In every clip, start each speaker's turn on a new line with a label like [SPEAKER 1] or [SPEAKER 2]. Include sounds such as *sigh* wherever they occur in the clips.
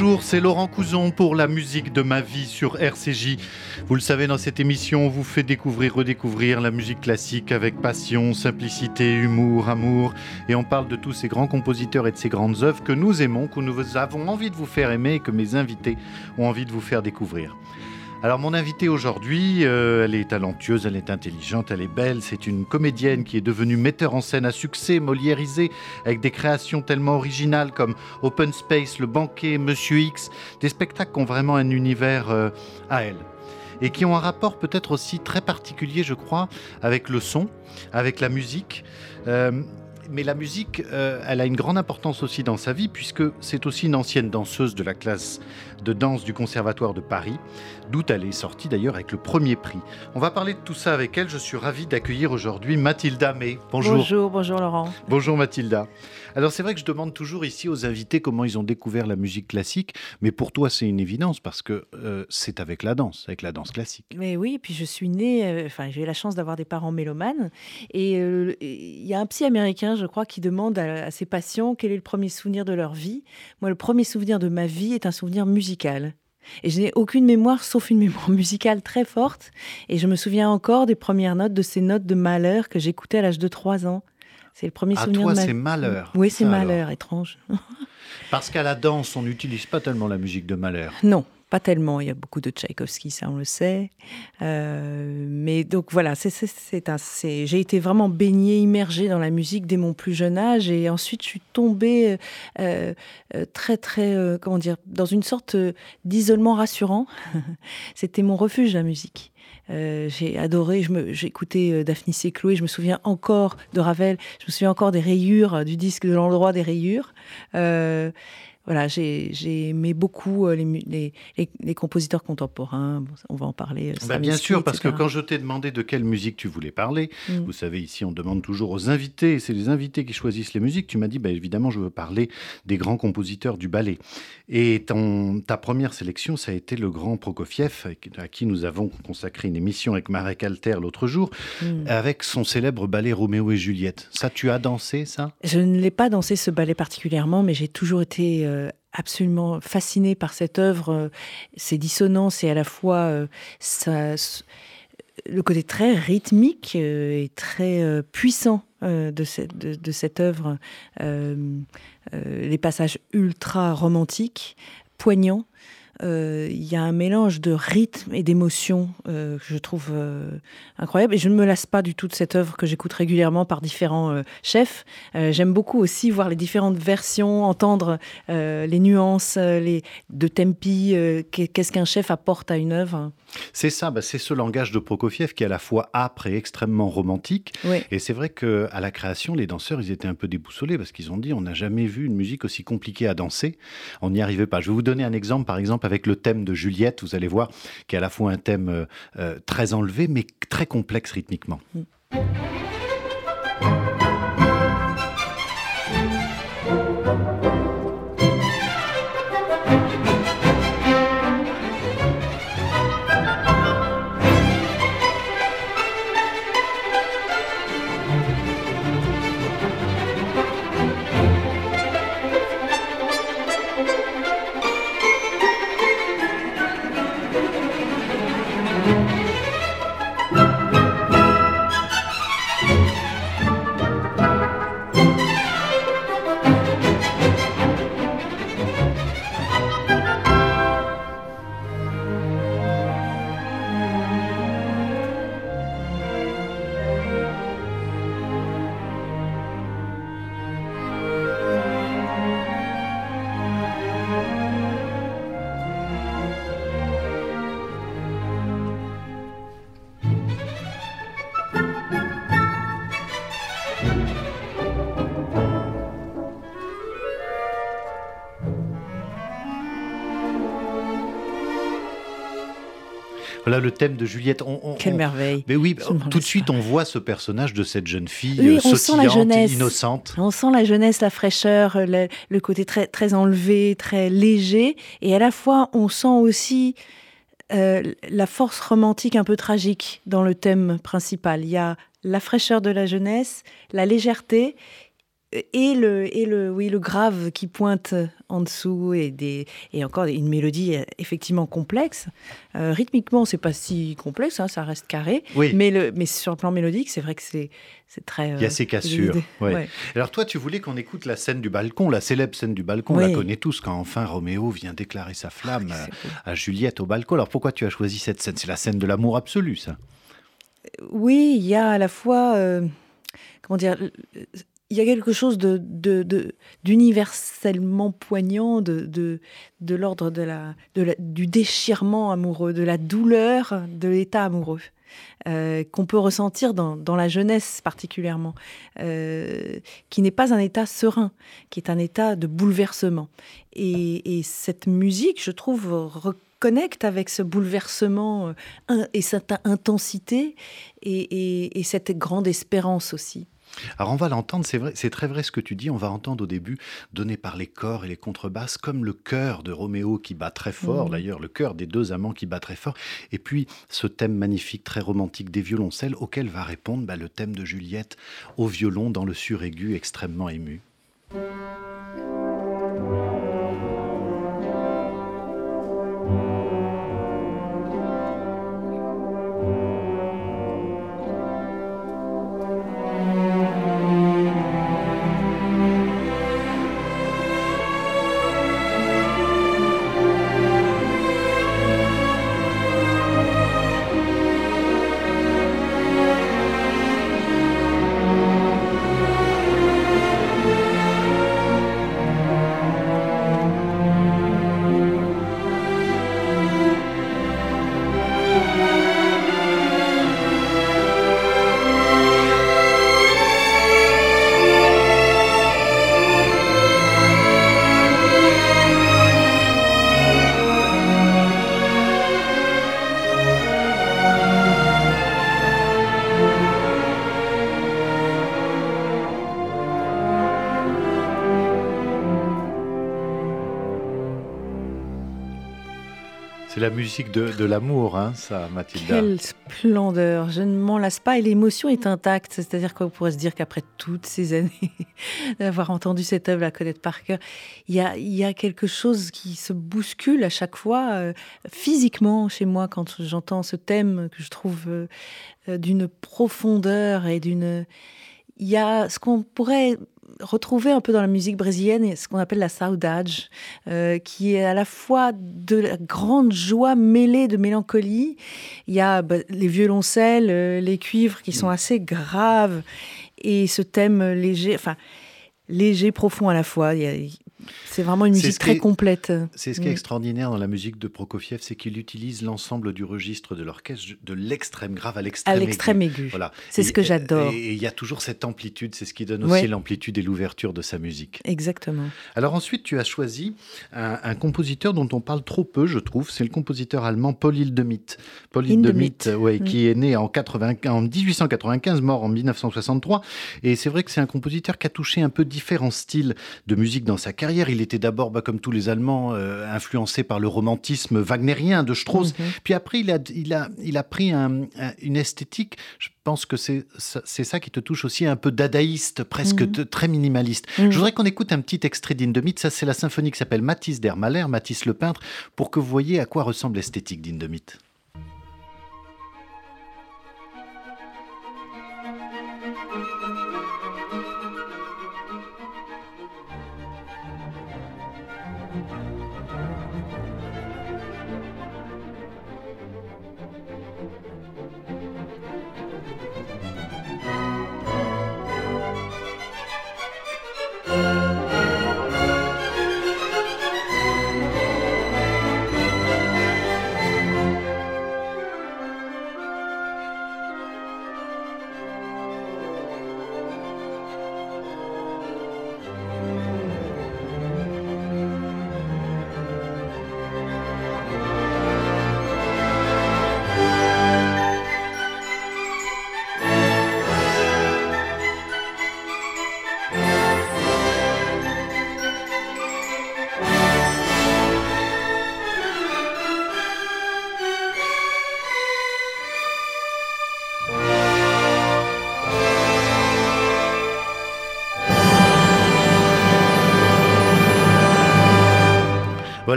[SPEAKER 1] Bonjour, c'est Laurent Couzon pour la musique de ma vie sur RCJ. Vous le savez, dans cette émission, on vous fait découvrir, redécouvrir la musique classique avec passion, simplicité, humour, amour. Et on parle de tous ces grands compositeurs et de ces grandes œuvres que nous aimons, que nous avons envie de vous faire aimer et que mes invités ont envie de vous faire découvrir. Alors mon invitée aujourd'hui, euh, elle est talentueuse, elle est intelligente, elle est belle. C'est une comédienne qui est devenue metteur en scène à succès, moliérisée, avec des créations tellement originales comme Open Space, Le Banquet, Monsieur X, des spectacles qui ont vraiment un univers euh, à elle et qui ont un rapport peut-être aussi très particulier, je crois, avec le son, avec la musique. Euh, mais la musique, elle a une grande importance aussi dans sa vie, puisque c'est aussi une ancienne danseuse de la classe de danse du Conservatoire de Paris, d'où elle est sortie d'ailleurs avec le premier prix. On va parler de tout ça avec elle. Je suis ravi d'accueillir aujourd'hui Mathilda May.
[SPEAKER 2] Bonjour. Bonjour, bonjour Laurent.
[SPEAKER 1] Bonjour Mathilda. Alors c'est vrai que je demande toujours ici aux invités comment ils ont découvert la musique classique, mais pour toi c'est une évidence parce que euh, c'est avec la danse, avec la danse classique.
[SPEAKER 2] Mais oui, et puis je suis née, euh, enfin j'ai eu la chance d'avoir des parents mélomanes, et euh, il y a un psy américain, je crois, qui demande à, à ses patients quel est le premier souvenir de leur vie. Moi, le premier souvenir de ma vie est un souvenir musical et je n'ai aucune mémoire sauf une mémoire musicale très forte. Et je me souviens encore des premières notes de ces notes de malheur que j'écoutais à l'âge de 3 ans. C'est le premier
[SPEAKER 1] à
[SPEAKER 2] souvenir
[SPEAKER 1] toi,
[SPEAKER 2] de
[SPEAKER 1] c'est malheur.
[SPEAKER 2] Oui, c'est malheur, étrange. *laughs*
[SPEAKER 1] Parce qu'à la danse, on n'utilise pas tellement la musique de malheur.
[SPEAKER 2] Non, pas tellement. Il y a beaucoup de Tchaïkovski, ça on le sait. Euh, mais donc voilà, c'est, j'ai été vraiment baignée, immergée dans la musique dès mon plus jeune âge. Et ensuite, je suis tombée euh, euh, très, très, comment dire, dans une sorte d'isolement rassurant. *laughs* C'était mon refuge, la musique. j'ai adoré, j'ai écouté Daphnis et Chloé, je me souviens encore de Ravel, je me souviens encore des rayures, du disque de l'endroit des rayures voilà, j'ai aimé beaucoup euh, les, les, compositeurs contemporains. on va en parler.
[SPEAKER 1] Euh, bah bien sûr, parce que quand je t'ai demandé de quelle musique tu voulais parler, mm. vous savez, ici, on demande toujours aux invités, c'est les invités qui choisissent les musiques. Tu m'as dit, bah, évidemment, je veux parler des grands compositeurs du ballet. Et ton, ta première sélection, ça a été le grand Prokofiev, à qui nous avons consacré une émission avec Marek Alter l'autre jour, mm. avec son célèbre ballet Roméo et Juliette. Ça, tu as dansé, ça?
[SPEAKER 2] Je ne l'ai pas dansé, ce ballet particulièrement, mais j'ai toujours été... Euh, euh, absolument fasciné par cette œuvre, euh, ses dissonances et à la fois euh, le côté très rythmique et très puissant de, cette, de, cette œuvre, les passages ultra romantiques, poignants, il y a un mélange de rythme et d'émotion euh, que je trouve euh, incroyable. Et je ne me lasse pas du tout de cette œuvre que j'écoute régulièrement par différents chefs. J'aime beaucoup aussi voir les différentes versions, entendre les nuances les, de tempi, qu'est-ce qu'un chef apporte à une œuvre.
[SPEAKER 1] C'est ça, bah, c'est ce langage de Prokofiev qui est à la fois âpre et extrêmement romantique. Et c'est vrai qu'à la création, les danseurs, ils étaient un peu déboussolés parce qu'ils ont dit on n'a jamais vu une musique aussi compliquée à danser. On n'y arrivait pas. Je vais vous donner un exemple, par exemple, avec le thème de Juliette, vous allez voir, qui est à la fois un thème euh, euh, très enlevé, mais très complexe rythmiquement. Mm. Voilà le thème de Juliette.
[SPEAKER 2] Quelle merveille.
[SPEAKER 1] Mais oui, tout de suite, on voit ce personnage de cette jeune fille oui, euh, innocente.
[SPEAKER 2] On sent la jeunesse, la fraîcheur, le, côté très, très enlevé, très léger. Et à la fois, on sent aussi euh, la force romantique un peu tragique dans le thème principal. Il y a la fraîcheur de la jeunesse, la légèreté et le, et le, oui, le grave qui pointe en dessous et, des, et encore une mélodie euh, effectivement complexe. Euh, rythmiquement, c'est pas si complexe, hein, ça reste carré. Mais, le, mais sur le plan mélodique, c'est vrai que c'est, c'est très.
[SPEAKER 1] Il y a ces cassures. Alors toi, tu voulais qu'on écoute la scène du balcon, la célèbre scène du balcon. On la connaît tous quand enfin Roméo vient déclarer sa flamme ah, à, Juliette au balcon. Alors pourquoi tu as choisi cette scène? C'est la scène de l'amour absolu, ça.
[SPEAKER 2] Oui, il y a à la fois. Euh, comment dire il y a quelque chose d'universellement poignant, de, l'ordre du déchirement amoureux, de la douleur de l'état amoureux. Euh, qu'on peut ressentir dans, dans, la jeunesse particulièrement, euh, qui n'est pas un état serein, qui est un état de bouleversement. Et, cette musique, je trouve, reconnecte avec ce bouleversement euh, et cette intensité et cette grande espérance aussi.
[SPEAKER 1] Alors on va l'entendre, c'est vrai, c'est très vrai ce que tu dis, on va entendre au début, donné par les corps et les contrebasses, comme le cœur de Roméo qui bat très fort, mmh. d'ailleurs le cœur des deux amants qui bat très fort, et puis ce thème magnifique, très romantique des violoncelles, auquel va répondre bah, le thème de Juliette au violon dans le suraigu extrêmement ému. La musique de, l'amour, hein, ça, Mathilda.
[SPEAKER 2] Quelle splendeur Je ne m'en lasse pas et l'émotion est intacte. C'est-à-dire qu'on pourrait se dire qu'après toutes ces années *laughs* d'avoir entendu cette œuvre, la connaître par cœur, il y a, quelque chose qui se bouscule à chaque fois euh, physiquement chez moi quand j'entends ce thème que je trouve euh, euh, d'une profondeur et d'une il y a ce qu'on pourrait retrouver un peu dans la musique brésilienne ce qu'on appelle la saudade, euh, qui est à la fois de la grande joie mêlée de mélancolie. Il y a bah, les violoncelles, euh, les cuivres qui sont mm. assez graves et ce thème léger, enfin léger, profond à la fois. Il y a, c'est vraiment une musique très complète.
[SPEAKER 1] C'est ce qui est mm. extraordinaire dans la musique de Prokofiev, c'est qu'il utilise l'ensemble du registre de l'orchestre, de l'extrême grave à l'extrême aigu.
[SPEAKER 2] À l'extrême aigu. Voilà. C'est ce que j'adore.
[SPEAKER 1] Et il y a toujours cette amplitude, c'est ce qui donne aussi l'amplitude et l'ouverture de sa musique.
[SPEAKER 2] Exactement.
[SPEAKER 1] Alors ensuite, tu as choisi un, compositeur dont on parle trop peu, je trouve, c'est le compositeur allemand Paul Hindemith. Paul Hindemith, ouais, mm. qui est né en, 80, en 1895, mort en 1963. Et c'est vrai que c'est un compositeur qui a touché un peu différents styles de musique dans sa carrière il était d'abord, bah, comme tous les Allemands, euh, influencé par le romantisme wagnérien de Strauss. Mhm. Puis après, il a, il a, il a pris une esthétique. Je pense que c'est ça qui te touche aussi, un peu dadaïste, presque mhm. très minimaliste. Mhm. Je voudrais qu'on écoute un petit extrait d'Indemith. Ça, c'est la symphonie qui s'appelle Matisse der Mahler, Matisse le peintre, pour que vous voyez à quoi ressemble l'esthétique d'Indemith.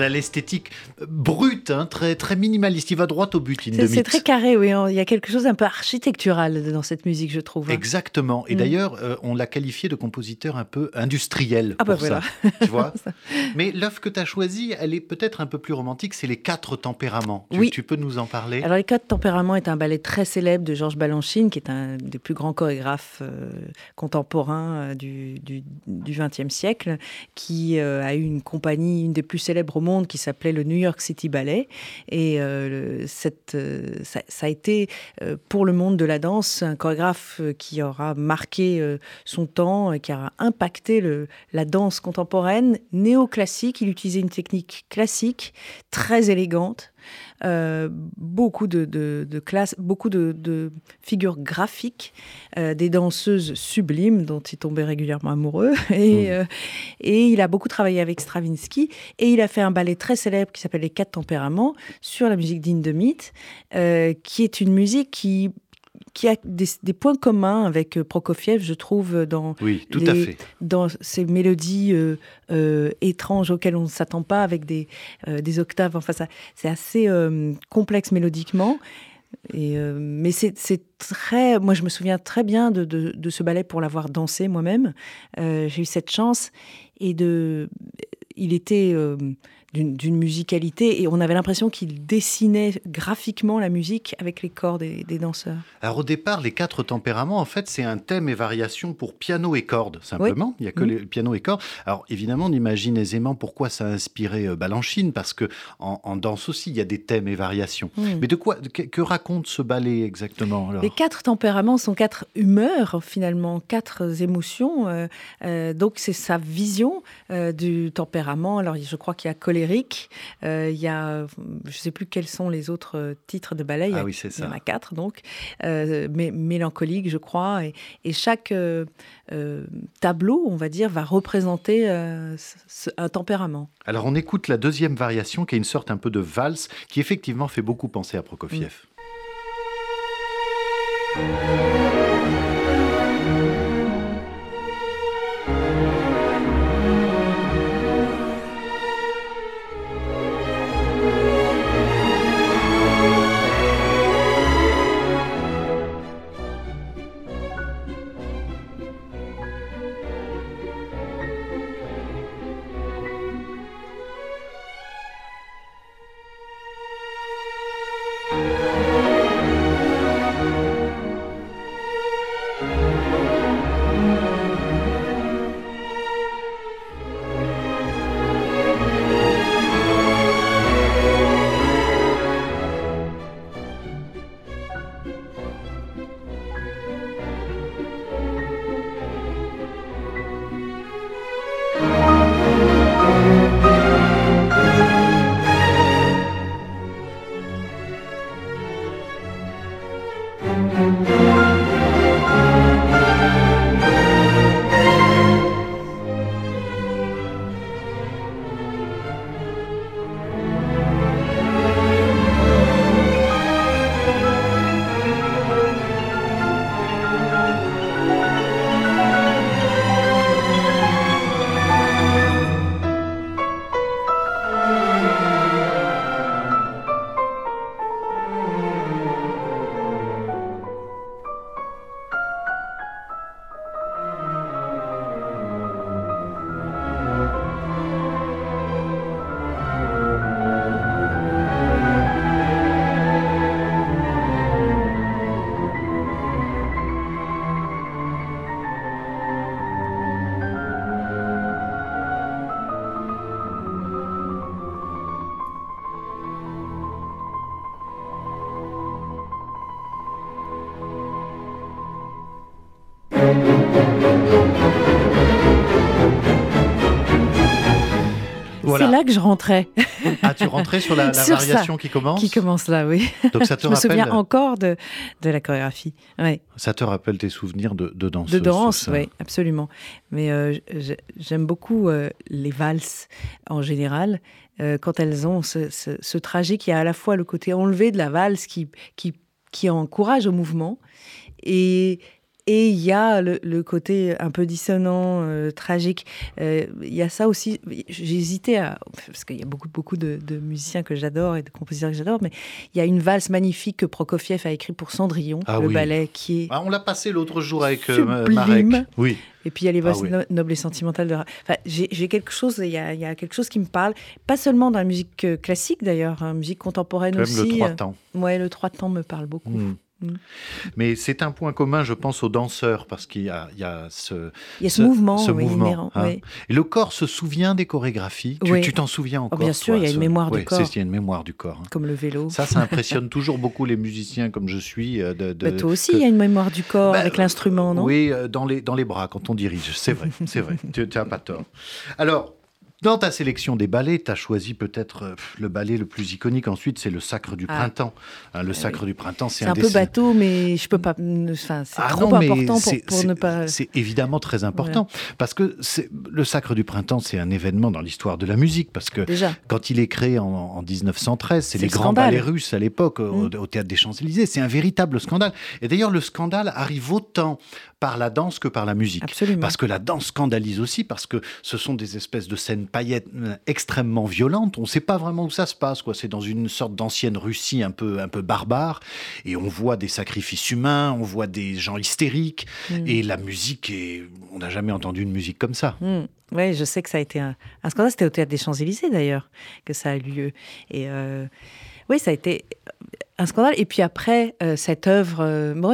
[SPEAKER 1] L'esthétique brute, hein, très, très minimaliste. Il va droit au but.
[SPEAKER 2] C'est très carré, oui. Il y a quelque chose d'un peu architectural dans cette musique, je trouve. Hein.
[SPEAKER 1] Exactement. Et mm. d'ailleurs, euh, on l'a qualifié de compositeur un peu industriel ah bah pour ça. Tu vois *laughs* Mais l'œuvre que tu as choisie, elle est peut-être un peu plus romantique. C'est les quatre tempéraments. Tu,
[SPEAKER 2] oui.
[SPEAKER 1] tu peux nous en parler?
[SPEAKER 2] Alors les quatre tempéraments est un ballet très célèbre de Georges Balanchine, qui est un des plus grands chorégraphes euh, contemporains euh, du, du, XXe siècle, qui a eu une compagnie, une des plus célèbres au monde, qui s'appelait le New York City Ballet. Et cette, ça, ça, a été pour le monde de la danse un chorégraphe qui aura marqué son temps, qui a impacté le, la danse contemporaine néoclassique. Il utilisait une technique classique, très élégante, euh, beaucoup de, de, classes, beaucoup de, figures graphiques, euh, des danseuses sublimes dont il tombait régulièrement amoureux. *laughs* Et, mmh. euh, et il a beaucoup travaillé avec Stravinsky. Et il a fait un ballet très célèbre qui s'appelle Les Quatre Tempéraments sur la musique d'Inde qui est une musique qui qui a des, points communs avec euh, Prokofiev, je trouve, dans,
[SPEAKER 1] oui, tout à fait.
[SPEAKER 2] dans ces mélodies euh, euh, étranges auxquelles on ne s'attend pas, avec des, des octaves. Enfin, c'est assez complexe mélodiquement. Et, mais c'est très. Moi, je me souviens très bien de, de, de ce ballet pour l'avoir dansé moi-même. J'ai eu cette chance. Et de. Il était d'une musicalité et on avait l'impression qu'il dessinait graphiquement la musique avec les corps des, danseurs.
[SPEAKER 1] Alors au départ, les quatre tempéraments, en fait, c'est un thème et variation pour piano et cordes, simplement. Il n'y a que les piano et cordes. Alors évidemment, on imagine aisément pourquoi ça a inspiré euh, Balanchine, parce que en, danse aussi, il y a des thèmes et variations. Mais de quoi, que, raconte ce ballet exactement
[SPEAKER 2] Les quatre tempéraments sont quatre humeurs, finalement, quatre émotions. Euh, euh, donc c'est sa vision du tempérament. Alors je crois qu'il y a colère euh, il y a, je ne sais plus quels sont les autres euh, titres de ballet. Il y,
[SPEAKER 1] ah oui, c'est ça.
[SPEAKER 2] y en a quatre, donc. Euh, mais mélancolique, je crois. Et, chaque tableau, on va dire, va représenter un tempérament.
[SPEAKER 1] Alors, on écoute la deuxième variation, qui est une sorte un peu de valse, qui effectivement fait beaucoup penser à Prokofiev. Mm.
[SPEAKER 2] Rentrais.
[SPEAKER 1] Ah, tu rentrais sur la, *laughs* variation qui commence
[SPEAKER 2] Qui commence là, oui.
[SPEAKER 1] Donc ça te *laughs*
[SPEAKER 2] je me souviens encore de, de la chorégraphie. Ouais.
[SPEAKER 1] Ça te rappelle tes souvenirs de, de danse
[SPEAKER 2] De danse, oui, absolument. Mais euh, j'aime beaucoup euh, les valses en général, euh, quand elles ont ce, ce, trajet qui a à la fois le côté enlevé de la valse qui, qui, qui encourage au mouvement et Et il y a le, côté un peu dissonant, euh, tragique. Euh, il y a ça aussi. J'ai hésité à. Parce qu'il y a beaucoup, beaucoup de, musiciens que j'adore et de compositeurs que j'adore, mais il y a une valse magnifique que Prokofiev a écrit pour Cendrillon, ah le ballet, qui est.
[SPEAKER 1] Ah, on l'a passé l'autre jour avec
[SPEAKER 2] euh,
[SPEAKER 1] Marek. Oui.
[SPEAKER 2] Et puis il y a les ah valses nobles et sentimentales de. Enfin, j'ai quelque chose, il y, a, il y, a, quelque chose qui me parle, pas seulement dans la musique classique d'ailleurs, hein, musique contemporaine
[SPEAKER 1] Même
[SPEAKER 2] aussi.
[SPEAKER 1] Le trois temps.
[SPEAKER 2] Ouais, le trois temps me parle beaucoup. Hmm.
[SPEAKER 1] Mm. Mais c'est un point commun, je pense, aux danseurs, parce qu'il y, a,
[SPEAKER 2] ce, il y a ce, mouvement. Ce mouvement
[SPEAKER 1] hein. Et le corps se souvient des chorégraphies? Tu t'en souviens oh, encore
[SPEAKER 2] Bien sûr, il y a une mémoire du corps.
[SPEAKER 1] Il y a une mémoire du corps. Hein.
[SPEAKER 2] Comme le vélo.
[SPEAKER 1] Ça, ça impressionne *laughs* toujours beaucoup les musiciens comme je suis. De,
[SPEAKER 2] bah, toi aussi, il y a une mémoire du corps bah, avec l'instrument, non?
[SPEAKER 1] Oui, euh, dans les, dans les bras quand on dirige. C'est vrai, c'est vrai. *laughs* tu n'as pas tort. Alors, dans ta sélection des ballets, tu as choisi peut-être euh, le ballet le plus iconique. Ensuite, c'est le Sacre du ah. Printemps. Hein, le Sacre du Printemps, c'est un,
[SPEAKER 2] un peu bateau, mais je peux pas. Enfin, c'est ah trop important pour, ne pas.
[SPEAKER 1] C'est évidemment très important parce que le Sacre du Printemps, c'est un événement dans l'histoire de la musique parce que quand il est créé en, 1913, c'est les grands ballets russes à l'époque au, mm. au, théâtre des Champs-Élysées. C'est un véritable scandale. Et d'ailleurs, le scandale arrive autant par la danse que par la musique. Parce que la danse scandalise aussi, parce que ce sont des espèces de scènes paillettes euh, extrêmement violentes. On ne sait pas vraiment où ça se passe. quoi. C'est dans une sorte d'ancienne Russie un peu, un peu barbare. Et on voit des sacrifices humains, on voit des gens hystériques. Mm. Et la musique, est... on n'a jamais entendu une musique comme ça.
[SPEAKER 2] Mm. Oui, je sais que ça a été un, scandale. C'était au Théâtre des Champs-Élysées, d'ailleurs, que ça a eu lieu. Et euh, oui, ça a été un scandale. Et puis après, euh, cette œuvre, euh, bon,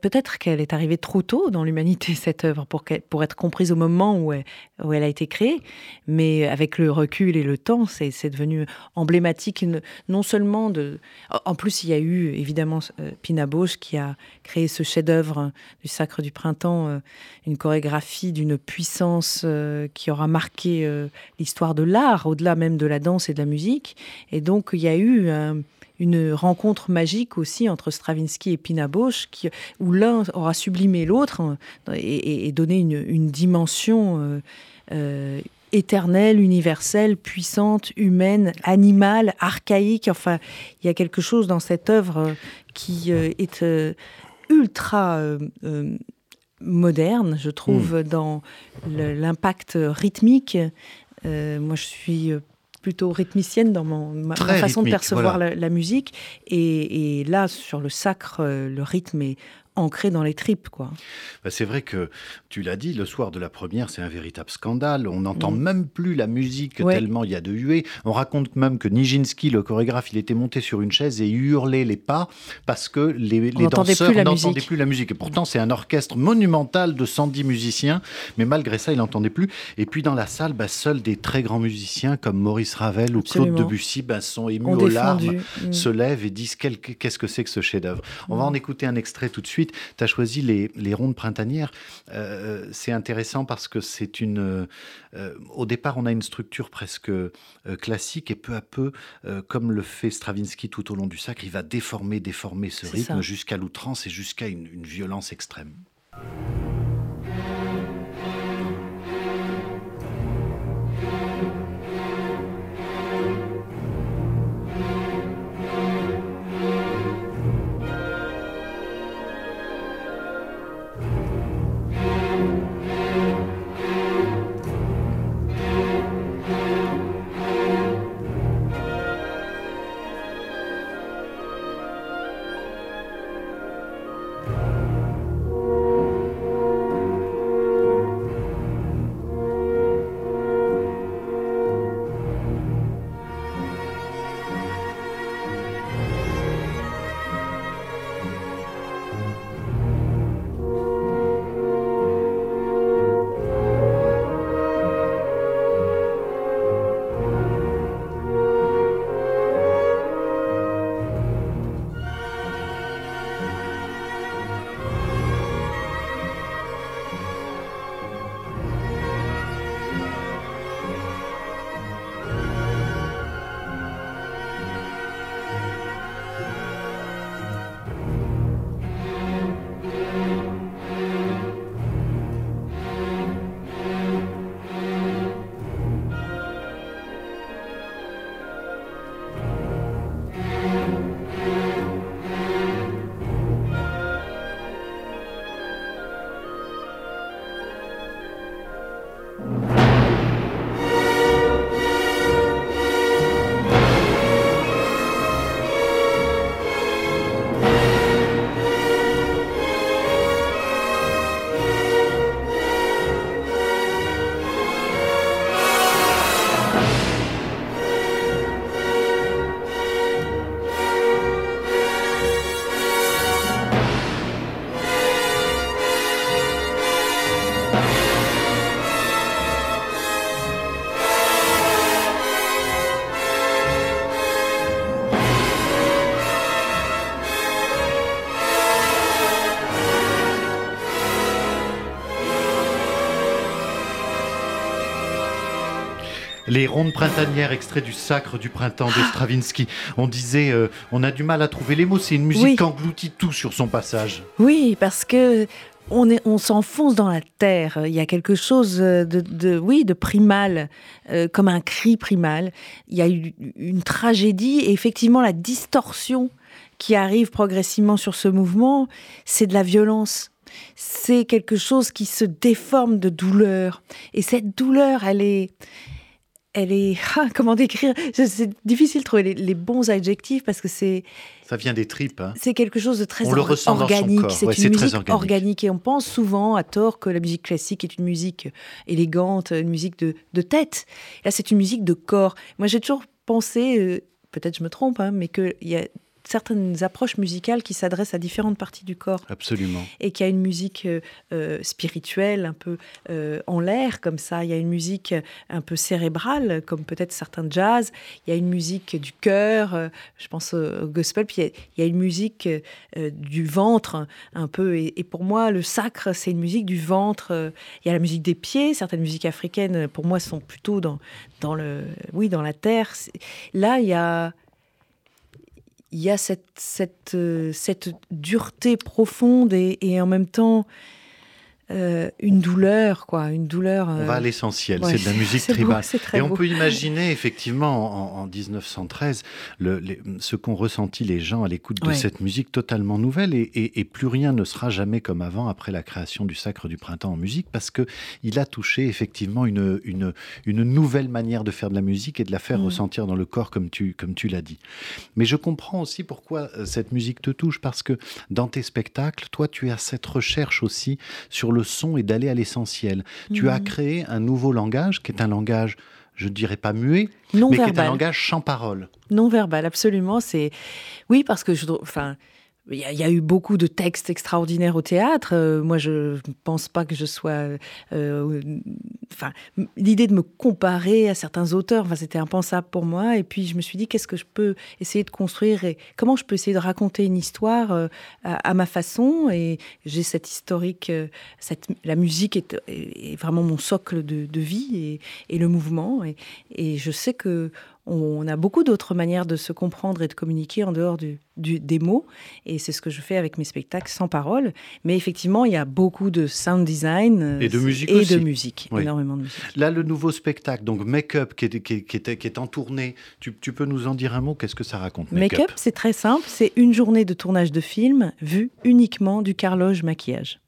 [SPEAKER 2] peut-être qu'elle est arrivée trop tôt dans l'humanité, *laughs* cette œuvre, pour, être comprise au moment où elle, a été créée. Mais avec le recul et le temps, c'est devenu emblématique, non seulement de. En plus, il y a eu évidemment euh, Pina Bausch qui a créé ce chef-d'œuvre du Sacre du Printemps, une chorégraphie d'une puissance qui aura marqué l'histoire de l'art, au-delà même de la danse et de la musique. Et donc, il y a eu une rencontre magique aussi entre Stravinsky et Pina Bausch, qui, où l'un aura sublimé l'autre hein, et, donné une, dimension euh, euh, éternelle, universelle, puissante, humaine, animale, archaïque. Enfin, il y a quelque chose dans cette œuvre euh, qui est ultra moderne, je trouve, hmm. dans l'impact rythmique. moi, je suis plutôt rythmicienne dans mon, ma, façon de percevoir la, musique. Et, et, là, sur le sacre, euh, le rythme est ancré dans les tripes. quoi.
[SPEAKER 1] Bah, c'est vrai que, tu l'as dit, le soir de la première, c'est un véritable scandale. On n'entend mm. même plus la musique tellement il y a de huées. On raconte même que Nijinsky, le chorégraphe, il était monté sur une chaise et hurlait les pas parce que les, les danseurs n'entendaient plus la musique. Et pourtant, c'est un orchestre monumental de 110 musiciens, mais malgré ça, il n'entendait plus. Et puis dans la salle, bah, seuls des très grands musiciens comme Maurice Ravel ou Claude Debussy bah, sont émus aux larmes, mm. se lèvent et disent qu'est-ce que c'est que ce chef-d'œuvre? On va mm. en écouter un extrait tout de suite. Tu as choisi les, rondes printanières. Euh, c'est intéressant parce que c'est une. Euh, au départ, on a une structure presque euh, classique et peu à peu, comme le fait Stravinsky tout au long du sacre, il va déformer, déformer ce rythme jusqu'à l'outrance et jusqu'à une violence extrême. Les rondes printanières, extrait du Sacre du printemps de Stravinsky. On disait, euh, on a du mal à trouver les mots. C'est une musique qui engloutit tout sur son passage.
[SPEAKER 2] Oui, parce que on, est, on s'enfonce dans la terre. Il y a quelque chose de, oui, de primal, euh, comme un cri primal. Il y a eu une tragédie et effectivement la distorsion qui arrive progressivement sur ce mouvement, c'est de la violence. C'est quelque chose qui se déforme de douleur. Et cette douleur, elle est, elle est, ah, comment décrire? C'est difficile de trouver les, bons adjectifs parce que c'est.
[SPEAKER 1] Ça vient des tripes. Hein.
[SPEAKER 2] C'est quelque chose de très organique. C'est une musique organique. et on pense souvent à tort que la musique classique est une musique élégante, une musique de, de tête. Là, c'est une musique de corps. Moi, j'ai toujours pensé, euh, peut-être je me trompe, hein, mais qu'il y a certaines approches musicales qui s'adressent à différentes parties du corps.
[SPEAKER 1] Absolument.
[SPEAKER 2] Et qu'il y a une musique euh, euh, spirituelle, un peu euh, en l'air, comme ça. Il y a une musique un peu cérébrale, comme peut-être certains jazz. Il y a une musique du cœur, je pense au gospel. Puis il y a, une musique du ventre, un peu. Et, et, pour moi, le sacre, c'est une musique du ventre. Il y a la musique des pieds. Certaines musiques africaines, pour moi, sont plutôt dans, dans, le, oui, dans la terre. Là, il y a il y a cette, cette, euh, cette dureté profonde et, et en même temps euh, une douleur, quoi, une douleur.
[SPEAKER 1] On va à euh, l'essentiel, c'est de la musique *laughs* tribale. et on peut imaginer effectivement en, 1913 le, ce qu'ont ressenti les gens à l'écoute de cette musique totalement nouvelle et, plus rien ne sera jamais comme avant après la création du Sacre du Printemps en musique parce que il a touché effectivement une, une, une nouvelle manière de faire de la musique et de la faire mm. ressentir dans le corps comme tu, comme tu l'as dit. Mais je comprends aussi pourquoi euh, cette musique te touche parce que dans tes spectacles, toi tu as cette recherche aussi sur le son et d'aller à l'essentiel. Tu as mhm. créé un nouveau langage qui est un langage je ne dirais pas muet, mais qui est un langage sans parole.
[SPEAKER 2] Non verbal, absolument. C'est oui parce que je, enfin, il y, a eu beaucoup de textes extraordinaires au théâtre. Euh, moi, je ne pense pas que je sois. Euh, l'idée de me comparer à certains auteurs, c'était impensable pour moi. Et puis, je me suis dit, qu'est-ce que je peux essayer de construire et comment je peux essayer de raconter une histoire euh, à, ma façon? Et j'ai cette historique. Cette, la musique est, vraiment mon socle de, vie et, le mouvement. Et je sais que on a beaucoup d'autres manières de se comprendre et de communiquer en dehors du, des mots. Et c'est ce que je fais avec mes spectacles sans parole. Mais effectivement, il y a beaucoup de sound design
[SPEAKER 1] euh, et de musique,
[SPEAKER 2] et de musique énormément de musique.
[SPEAKER 1] Là, le nouveau spectacle, donc Make Up, qui est, qui, qui est en tournée, tu, peux nous en dire un mot? Qu'est-ce que ça raconte
[SPEAKER 2] Make, Up, c'est très simple. C'est une journée de tournage de film vue uniquement du carloge maquillage.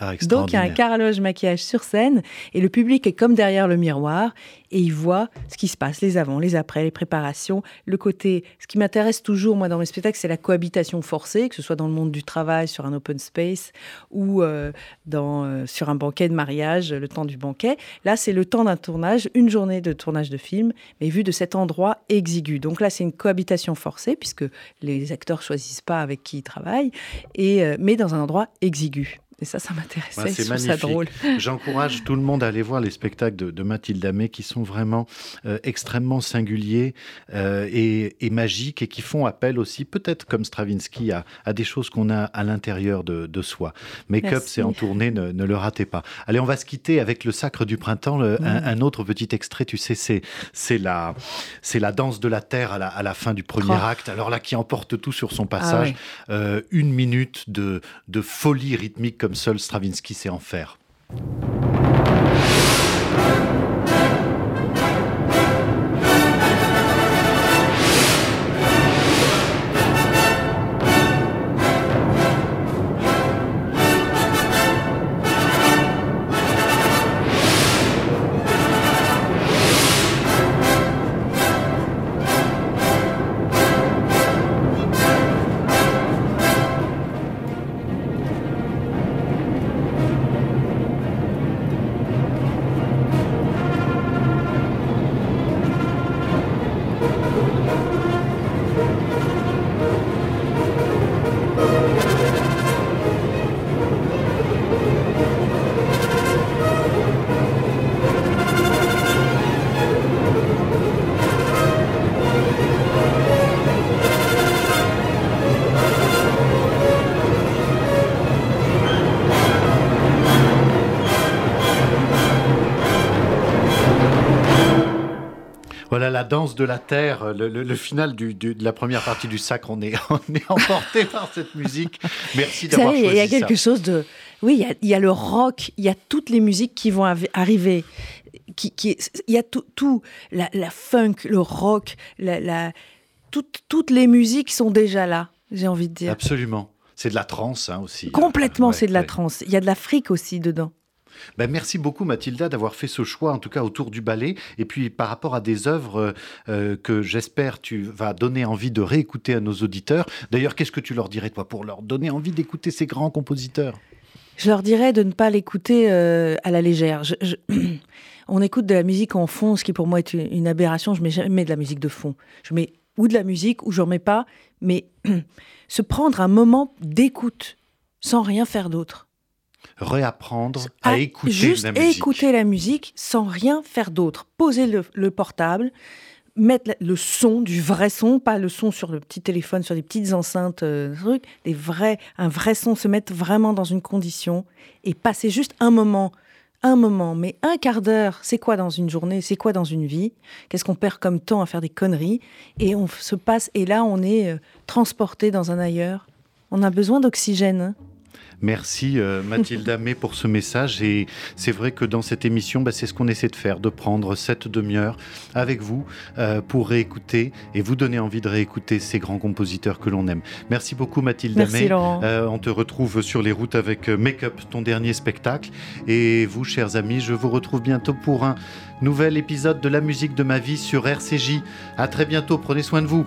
[SPEAKER 1] Ah,
[SPEAKER 2] Donc il y a un carrelage maquillage sur scène et le public est comme derrière le miroir et il voit ce qui se passe, les avant, les après, les préparations, le côté. Ce qui m'intéresse toujours moi dans mes spectacles, c'est la cohabitation forcée, que ce soit dans le monde du travail, sur un open space ou euh, dans, euh, sur un banquet de mariage, le temps du banquet. Là, c'est le temps d'un tournage, une journée de tournage de film, mais vu de cet endroit exigu. Donc là, c'est une cohabitation forcée puisque les acteurs choisissent pas avec qui ils travaillent, et euh, mais dans un endroit exigu. Et ça, ça m'intéressait. C'est
[SPEAKER 1] magnifique.
[SPEAKER 2] ça drôle. *laughs*
[SPEAKER 1] J'encourage tout le monde à aller voir les spectacles de, Mathilde Amé qui sont vraiment euh, extrêmement singuliers euh, et, magiques et qui font appel aussi, peut-être comme Stravinsky, à, des choses qu'on a à l'intérieur de, soi. Make-up, c'est en tournée, ne, le ratez pas. Allez, on va se quitter avec le Sacre du Printemps. un, autre petit extrait, tu sais, c'est la, la danse de la terre à la, à la fin du premier oh. acte. Alors là, qui emporte tout sur son ah passage. Euh, une minute de, de folie rythmique comme seul Stravinsky sait en faire. Voilà la danse de la terre, le, final de la première partie du sacre, on est, *laughs* on est emporté par cette musique. Merci d'avoir choisi ça.
[SPEAKER 2] Il y a quelque chose de... Oui, il y, a, le rock, il y a toutes les musiques qui vont arriver. Qui, qui, il y a tout, tout la, funk, le rock, la, toutes les musiques sont déjà là, j'ai envie de dire.
[SPEAKER 1] Absolument. C'est de la trance hein, aussi.
[SPEAKER 2] Complètement, c'est de la trance. Il y a de l'Afrique aussi dedans.
[SPEAKER 1] Ben, merci beaucoup Mathilda d'avoir fait ce choix, en tout cas autour du ballet, et puis par rapport à des œuvres euh, que j'espère tu vas donner envie de réécouter à nos auditeurs. D'ailleurs, qu'est-ce que tu leur dirais toi pour leur donner envie d'écouter ces grands compositeurs?
[SPEAKER 2] Je leur dirais de ne pas l'écouter euh, à la légère. *clears throat* On écoute de la musique en fond, ce qui pour moi est une, aberration. Je mets jamais de la musique de fond. Je mets ou de la musique ou je remets pas, mais *clears throat* se prendre un moment d'écoute sans rien faire d'autre
[SPEAKER 1] réapprendre à, ah, écouter
[SPEAKER 2] juste
[SPEAKER 1] la musique.
[SPEAKER 2] écouter la musique sans rien faire d'autre. Poser le, portable, mettre le son, du vrai son, pas le son sur le petit téléphone, sur des petites enceintes, euh, trucs, des vrais, un vrai son, se mettre vraiment dans une condition et passer juste un moment, un moment, mais un quart d'heure, c'est quoi dans une journée, c'est quoi dans une vie, qu'est-ce qu'on perd comme temps à faire des conneries, et on se passe, et là on est euh, transporté dans un ailleurs. On a besoin d'oxygène.
[SPEAKER 1] Merci euh, Mathilde Amé *laughs* pour ce message. Et c'est vrai que dans cette émission, bah, c'est ce qu'on essaie de faire, de prendre cette demi-heure avec vous euh, pour réécouter et vous donner envie de réécouter ces grands compositeurs que l'on aime. Merci beaucoup Mathilde
[SPEAKER 2] Merci,
[SPEAKER 1] euh, on te retrouve sur les routes avec Make Up, ton dernier spectacle. Et vous, chers amis, je vous retrouve bientôt pour un nouvel épisode de La musique de ma vie sur RCJ. À très bientôt, prenez soin de vous.